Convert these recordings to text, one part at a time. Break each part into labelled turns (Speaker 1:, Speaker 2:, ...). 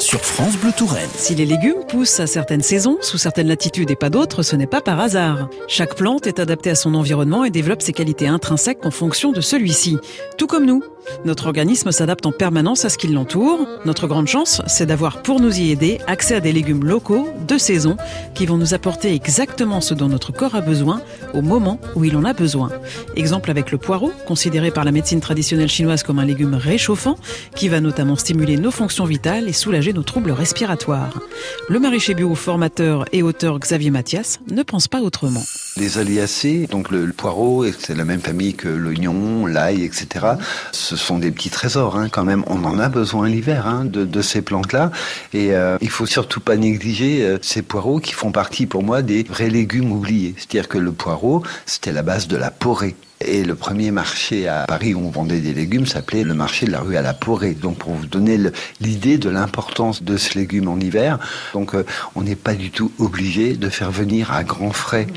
Speaker 1: sur France Bleu Touraine.
Speaker 2: Si les légumes poussent à certaines saisons, sous certaines latitudes et pas d'autres, ce n'est pas par hasard. Chaque plante est adaptée à son environnement et développe ses qualités intrinsèques en fonction de celui-ci. Tout comme nous. Notre organisme s'adapte en permanence à ce qui l'entoure. Notre grande chance, c'est d'avoir pour nous y aider accès à des légumes locaux, de saison, qui vont nous apporter exactement ce dont notre corps a besoin au moment où il en a besoin. Exemple avec le poireau, considéré par la médecine traditionnelle chinoise comme un légume réchauffant, qui va notamment stimuler nos fonctions vitales et soulager nos troubles respiratoires. Le maraîcher bio formateur et auteur Xavier Mathias ne pense pas autrement.
Speaker 3: Les aliacées, donc le, poireau, c'est la même famille que l'oignon, l'ail, etc. Ce sont des petits trésors hein, quand même. On en a besoin l'hiver hein, de, ces plantes-là. Et euh, il faut surtout pas négliger euh, ces poireaux qui font partie pour moi des vrais légumes oubliés. C'est-à-dire que le poireau, c'était la base de la porée. Et le premier marché à Paris où on vendait des légumes s'appelait le marché de la rue à la Porée. Donc pour vous donner l'idée de l'importance de ce légume en hiver, donc euh, on n'est pas du tout obligé de faire venir à grands frais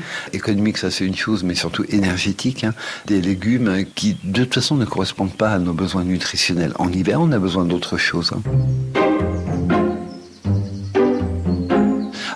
Speaker 3: ça c'est une chose, mais surtout énergétique, hein, des légumes qui de toute façon ne correspondent pas à nos besoins nutritionnels. En hiver, on a besoin d'autre chose. Hein.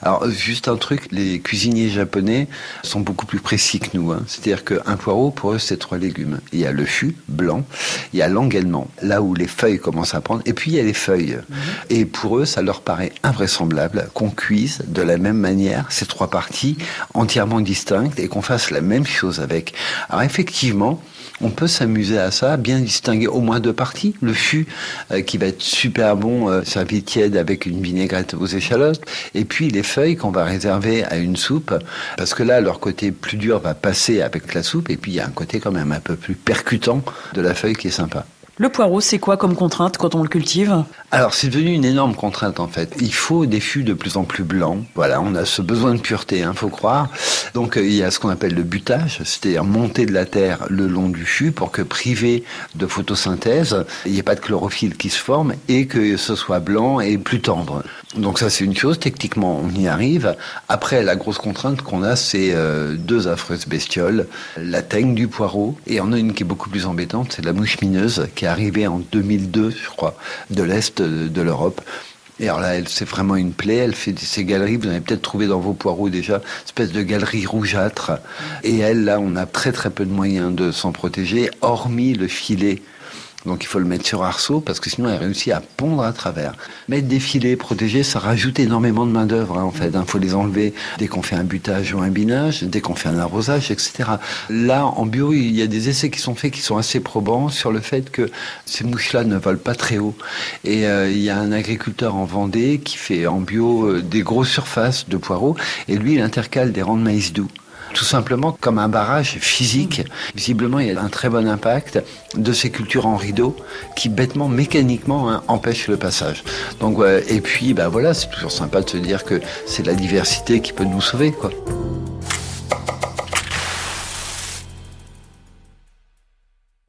Speaker 3: Alors, juste un truc, les cuisiniers japonais sont beaucoup plus précis que nous. Hein. C'est-à-dire qu'un poireau, pour eux, c'est trois légumes. Il y a le fût blanc, il y a l'engalement, là où les feuilles commencent à prendre, et puis il y a les feuilles. Mhm. Et pour eux, ça leur paraît invraisemblable qu'on cuise de la même manière ces trois parties entièrement distinctes et qu'on fasse la même chose avec. Alors effectivement, on peut s'amuser à ça, bien distinguer au moins deux parties. Le fût euh, qui va être super bon, euh, servi tiède avec une vinaigrette aux échalotes, et puis les feuilles qu'on va réserver à une soupe, parce que là, leur côté plus dur va passer avec la soupe, et puis il y a un côté quand même un peu plus percutant de la feuille qui est sympa.
Speaker 2: Le poireau, c'est quoi comme contrainte quand on le cultive?
Speaker 3: Alors, c'est devenu une énorme contrainte en fait. Il faut des fûts de plus en plus blancs. Voilà, on a ce besoin de pureté, hein, faut croire. Donc, euh, il y a ce qu'on appelle le butage, c'est-à-dire monter de la terre le long du fût pour que privé de photosynthèse, il n'y ait pas de chlorophylle qui se forme et que ce soit blanc et plus tendre. Donc ça, c'est une chose. Techniquement, on y arrive. Après, la grosse contrainte qu'on a, c'est euh, deux affreuses bestioles, la teigne du poireau et on a une qui est beaucoup plus embêtante, c'est la mouche mineuse arrivé en 2002, je crois, de l'Est de, l'Europe. Et alors là, c'est vraiment une plaie. Elle fait ces galeries. Vous avez peut-être trouvé dans vos poireaux déjà, espèce de galerie rougeâtre. Et elle, là, on a très très peu de moyens de s'en protéger, hormis le filet donc il faut le mettre sur arceau parce que sinon elle réussit à pondre à travers. Mettre des filets protégés, ça rajoute énormément de main d'œuvre hein, en fait. Il faut les enlever dès qu'on fait un butage ou un binage, dès qu'on fait un arrosage, etc. Là, en bio, il y a des essais qui sont faits qui sont assez probants sur le fait que ces mouches-là ne volent pas très haut. Et euh, il y a un agriculteur en Vendée qui fait en bio euh, des grosses surfaces de poireaux et lui, il intercale des rangs de maïs doux tout simplement comme un barrage physique. Visiblement, il y a un très bon impact de ces cultures en rideau qui bêtement, mécaniquement, hein, empêchent le passage. Donc, et puis, ben voilà, c'est toujours sympa de se dire que c'est la diversité qui peut nous sauver, quoi.